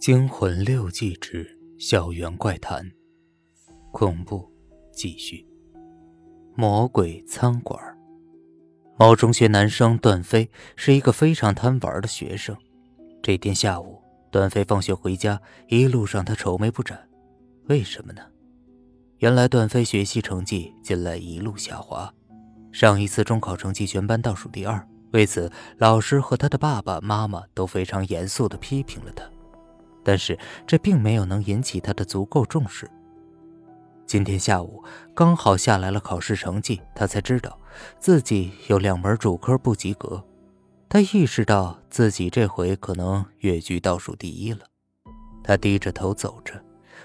惊魂六记之校园怪谈，恐怖继续。魔鬼餐馆。某中学男生段飞是一个非常贪玩的学生。这天下午，段飞放学回家，一路上他愁眉不展。为什么呢？原来段飞学习成绩近来一路下滑，上一次中考成绩全班倒数第二。为此，老师和他的爸爸妈妈都非常严肃地批评了他。但是这并没有能引起他的足够重视。今天下午刚好下来了考试成绩，他才知道自己有两门主科不及格。他意识到自己这回可能跃居倒数第一了。他低着头走着，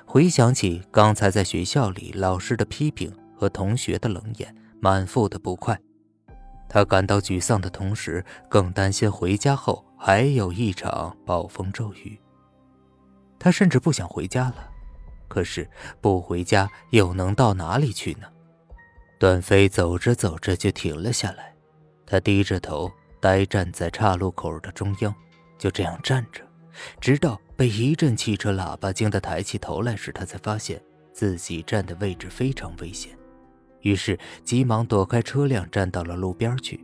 回想起刚才在学校里老师的批评和同学的冷眼，满腹的不快。他感到沮丧的同时，更担心回家后还有一场暴风骤雨。他甚至不想回家了，可是不回家又能到哪里去呢？段飞走着走着就停了下来，他低着头呆站在岔路口的中央，就这样站着，直到被一阵汽车喇叭惊得抬起头来时，他才发现自己站的位置非常危险，于是急忙躲开车辆，站到了路边去。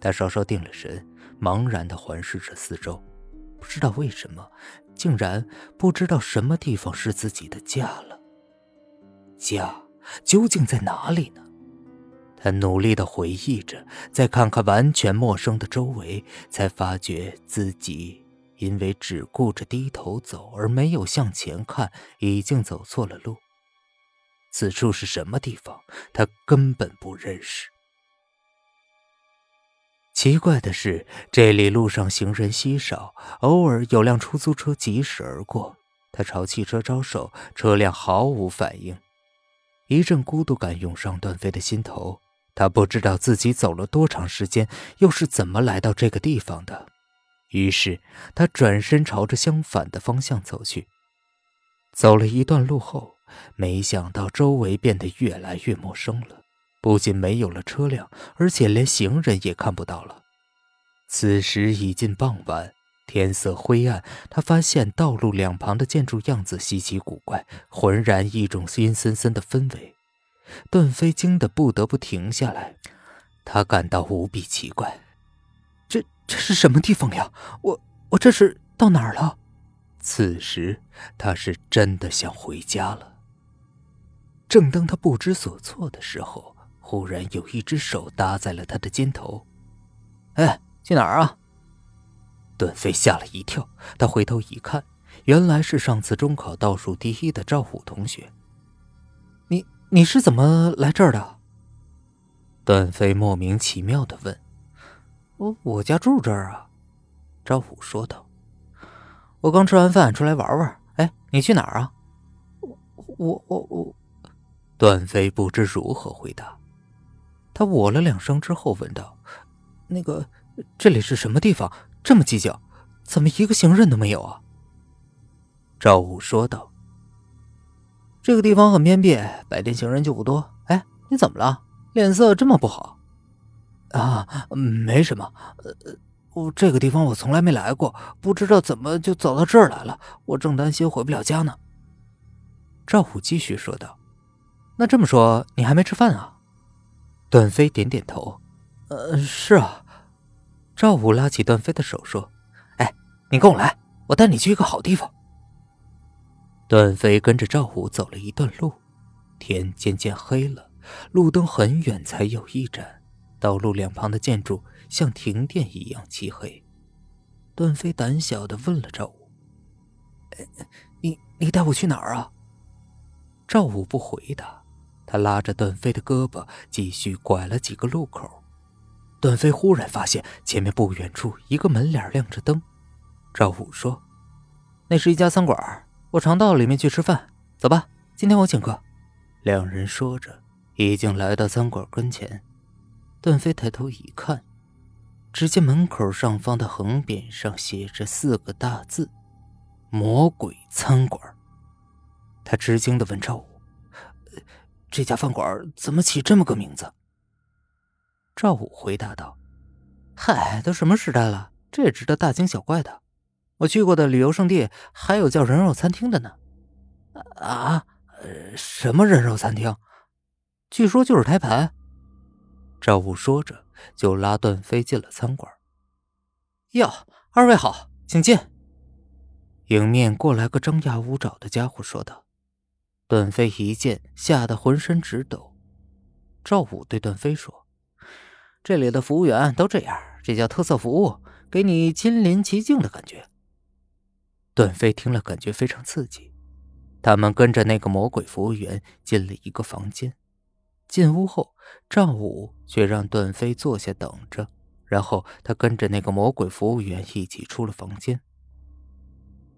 他稍稍定了神，茫然地环视着四周。不知道为什么，竟然不知道什么地方是自己的家了。家究竟在哪里呢？他努力的回忆着，再看看完全陌生的周围，才发觉自己因为只顾着低头走而没有向前看，已经走错了路。此处是什么地方？他根本不认识。奇怪的是，这里路上行人稀少，偶尔有辆出租车疾驶而过。他朝汽车招手，车辆毫无反应。一阵孤独感涌上段飞的心头。他不知道自己走了多长时间，又是怎么来到这个地方的。于是他转身朝着相反的方向走去。走了一段路后，没想到周围变得越来越陌生了。不仅没有了车辆，而且连行人也看不到了。此时已近傍晚，天色灰暗。他发现道路两旁的建筑样子稀奇古怪，浑然一种阴森森的氛围。段飞惊得不得不停下来，他感到无比奇怪：这这是什么地方呀？我我这是到哪儿了？此时他是真的想回家了。正当他不知所措的时候，忽然有一只手搭在了他的肩头，哎，去哪儿啊？段飞吓了一跳，他回头一看，原来是上次中考倒数第一的赵虎同学。你你是怎么来这儿的？段飞莫名其妙的问。我我家住这儿啊，赵虎说道。我刚吃完饭出来玩玩。哎，你去哪儿啊？我我我我，段飞不知如何回答。他喔了两声之后问道：“那个，这里是什么地方？这么寂静，怎么一个行人都没有啊？”赵武说道：“这个地方很偏僻，白天行人就不多。哎，你怎么了？脸色这么不好？”“啊，没什么。呃，我这个地方我从来没来过，不知道怎么就走到这儿来了。我正担心回不了家呢。”赵虎继续说道：“那这么说，你还没吃饭啊？”段飞点点头，呃，是啊。赵武拉起段飞的手说：“哎，你跟我来，我带你去一个好地方。”段飞跟着赵武走了一段路，天渐渐黑了，路灯很远才有一盏，道路两旁的建筑像停电一样漆黑。段飞胆小的问了赵武：“你你带我去哪儿啊？”赵武不回答。他拉着段飞的胳膊，继续拐了几个路口。段飞忽然发现前面不远处一个门脸亮着灯。赵武说：“那是一家餐馆，我常到里面去吃饭。走吧，今天我请客。”两人说着，已经来到餐馆跟前。段飞抬头一看，只见门口上方的横匾上写着四个大字：“魔鬼餐馆。”他吃惊的问赵武。这家饭馆怎么起这么个名字？赵武回答道：“嗨，都什么时代了，这也值得大惊小怪的。”我去过的旅游胜地还有叫人肉餐厅的呢。啊？什么人肉餐厅？据说就是胎盘。赵武说着，就拉段飞进了餐馆。哟，二位好，请进。迎面过来个张牙舞爪的家伙说道。段飞一见，吓得浑身直抖。赵武对段飞说：“这里的服务员都这样，这叫特色服务，给你亲临其境的感觉。”段飞听了，感觉非常刺激。他们跟着那个魔鬼服务员进了一个房间。进屋后，赵武却让段飞坐下等着，然后他跟着那个魔鬼服务员一起出了房间。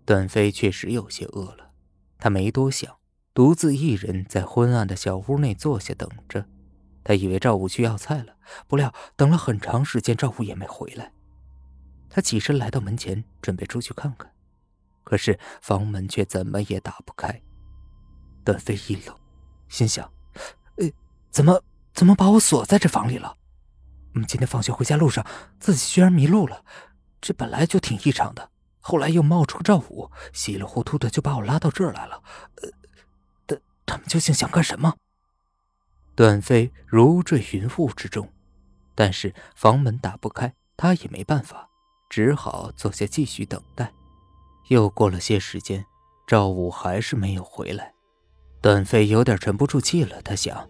段飞确实有些饿了，他没多想。独自一人在昏暗的小屋内坐下等着，他以为赵武去要菜了，不料等了很长时间，赵武也没回来。他起身来到门前，准备出去看看，可是房门却怎么也打不开。段飞一愣，心想：“呃，怎么怎么把我锁在这房里了？嗯，今天放学回家路上，自己居然迷路了，这本来就挺异常的。后来又冒出个赵武，稀里糊涂的就把我拉到这儿来了。呃。”究竟想干什么？段飞如坠云雾之中，但是房门打不开，他也没办法，只好坐下继续等待。又过了些时间，赵武还是没有回来，段飞有点沉不住气了。他想，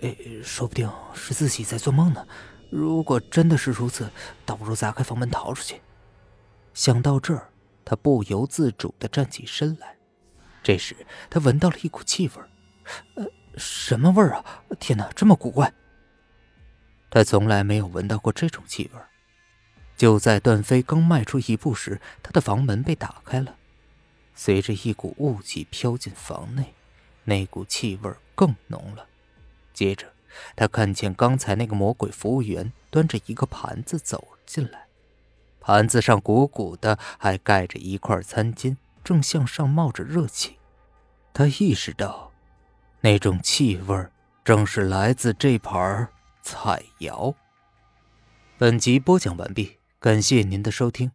哎，说不定是自己在做梦呢。如果真的是如此，倒不如砸开房门逃出去。想到这儿，他不由自主地站起身来。这时，他闻到了一股气味呃，什么味儿啊？天哪，这么古怪！他从来没有闻到过这种气味。就在段飞刚迈出一步时，他的房门被打开了，随着一股雾气飘进房内，那股气味更浓了。接着，他看见刚才那个魔鬼服务员端着一个盘子走进来，盘子上鼓鼓的，还盖着一块餐巾，正向上冒着热气。他意识到。那种气味正是来自这盘菜肴。本集播讲完毕，感谢您的收听。